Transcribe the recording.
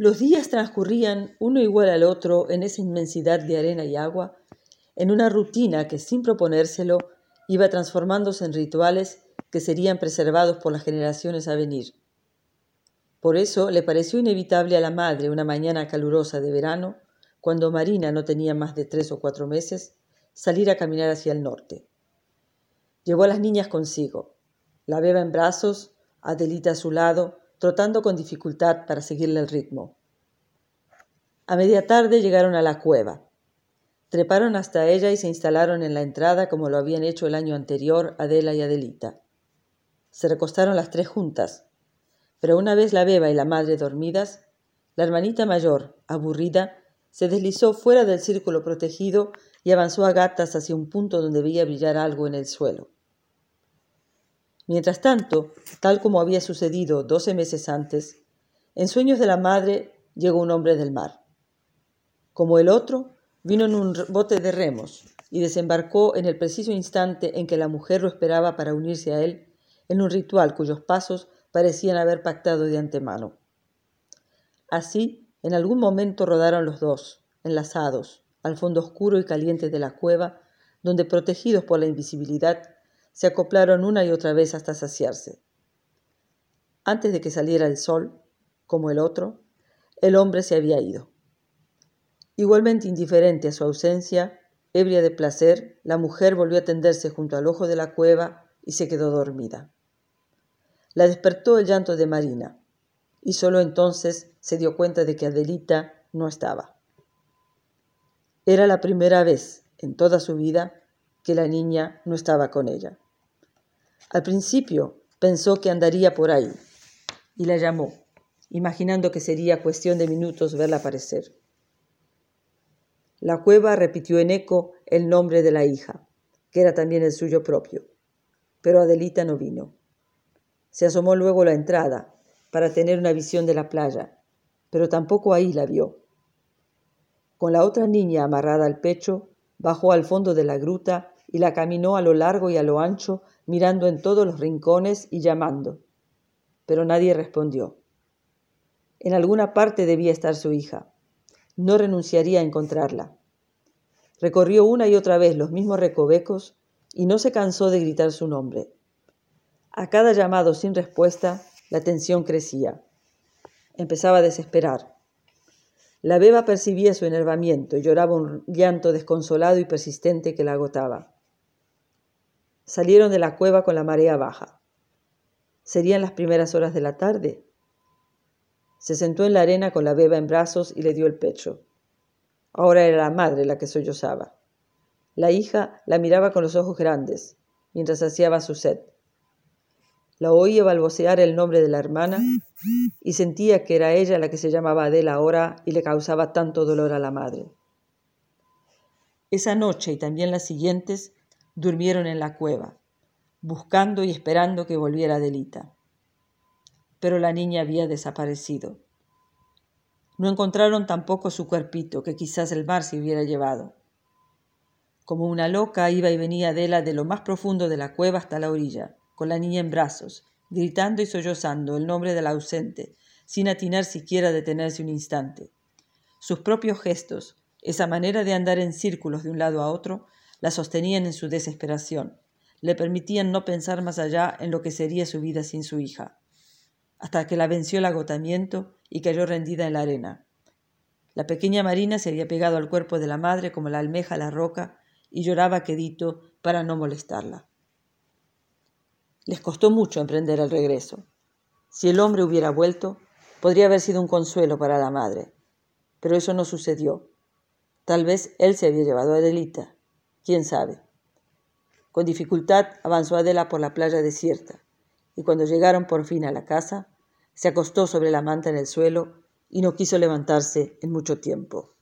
Los días transcurrían uno igual al otro en esa inmensidad de arena y agua, en una rutina que sin proponérselo iba transformándose en rituales que serían preservados por las generaciones a venir. Por eso le pareció inevitable a la madre una mañana calurosa de verano, cuando Marina no tenía más de tres o cuatro meses, salir a caminar hacia el norte. Llevó a las niñas consigo, la beba en brazos, Adelita a su lado, trotando con dificultad para seguirle el ritmo. A media tarde llegaron a la cueva. Treparon hasta ella y se instalaron en la entrada como lo habían hecho el año anterior Adela y Adelita. Se recostaron las tres juntas, pero una vez la beba y la madre dormidas, la hermanita mayor, aburrida, se deslizó fuera del círculo protegido y avanzó a gatas hacia un punto donde veía brillar algo en el suelo. Mientras tanto, tal como había sucedido doce meses antes, en sueños de la madre llegó un hombre del mar. Como el otro, vino en un bote de remos y desembarcó en el preciso instante en que la mujer lo esperaba para unirse a él en un ritual cuyos pasos parecían haber pactado de antemano. Así, en algún momento rodaron los dos, enlazados, al fondo oscuro y caliente de la cueva, donde, protegidos por la invisibilidad, se acoplaron una y otra vez hasta saciarse. Antes de que saliera el sol, como el otro, el hombre se había ido. Igualmente indiferente a su ausencia, ebria de placer, la mujer volvió a tenderse junto al ojo de la cueva y se quedó dormida. La despertó el llanto de Marina, y sólo entonces se dio cuenta de que Adelita no estaba. Era la primera vez en toda su vida que la niña no estaba con ella. Al principio pensó que andaría por ahí y la llamó, imaginando que sería cuestión de minutos verla aparecer. La cueva repitió en eco el nombre de la hija, que era también el suyo propio, pero Adelita no vino. Se asomó luego a la entrada para tener una visión de la playa, pero tampoco ahí la vio. Con la otra niña amarrada al pecho, bajó al fondo de la gruta y la caminó a lo largo y a lo ancho, mirando en todos los rincones y llamando. Pero nadie respondió. En alguna parte debía estar su hija. No renunciaría a encontrarla. Recorrió una y otra vez los mismos recovecos y no se cansó de gritar su nombre. A cada llamado sin respuesta, la tensión crecía. Empezaba a desesperar. La beba percibía su enervamiento y lloraba un llanto desconsolado y persistente que la agotaba. Salieron de la cueva con la marea baja. Serían las primeras horas de la tarde. Se sentó en la arena con la beba en brazos y le dio el pecho. Ahora era la madre la que sollozaba. La hija la miraba con los ojos grandes, mientras saciaba su sed. La oía balbucear el nombre de la hermana y sentía que era ella la que se llamaba Adela ahora y le causaba tanto dolor a la madre. Esa noche y también las siguientes durmieron en la cueva, buscando y esperando que volviera Adelita. Pero la niña había desaparecido. No encontraron tampoco su cuerpito, que quizás el mar se hubiera llevado. Como una loca iba y venía Adela de lo más profundo de la cueva hasta la orilla, con la niña en brazos, gritando y sollozando el nombre del ausente, sin atinar siquiera a detenerse un instante. Sus propios gestos, esa manera de andar en círculos de un lado a otro, la sostenían en su desesperación, le permitían no pensar más allá en lo que sería su vida sin su hija, hasta que la venció el agotamiento y cayó rendida en la arena. La pequeña Marina se había pegado al cuerpo de la madre como la almeja a la roca y lloraba quedito para no molestarla. Les costó mucho emprender el regreso. Si el hombre hubiera vuelto, podría haber sido un consuelo para la madre. Pero eso no sucedió. Tal vez él se había llevado a Adelita, quién sabe. Con dificultad avanzó Adela por la playa desierta, y cuando llegaron por fin a la casa, se acostó sobre la manta en el suelo y no quiso levantarse en mucho tiempo.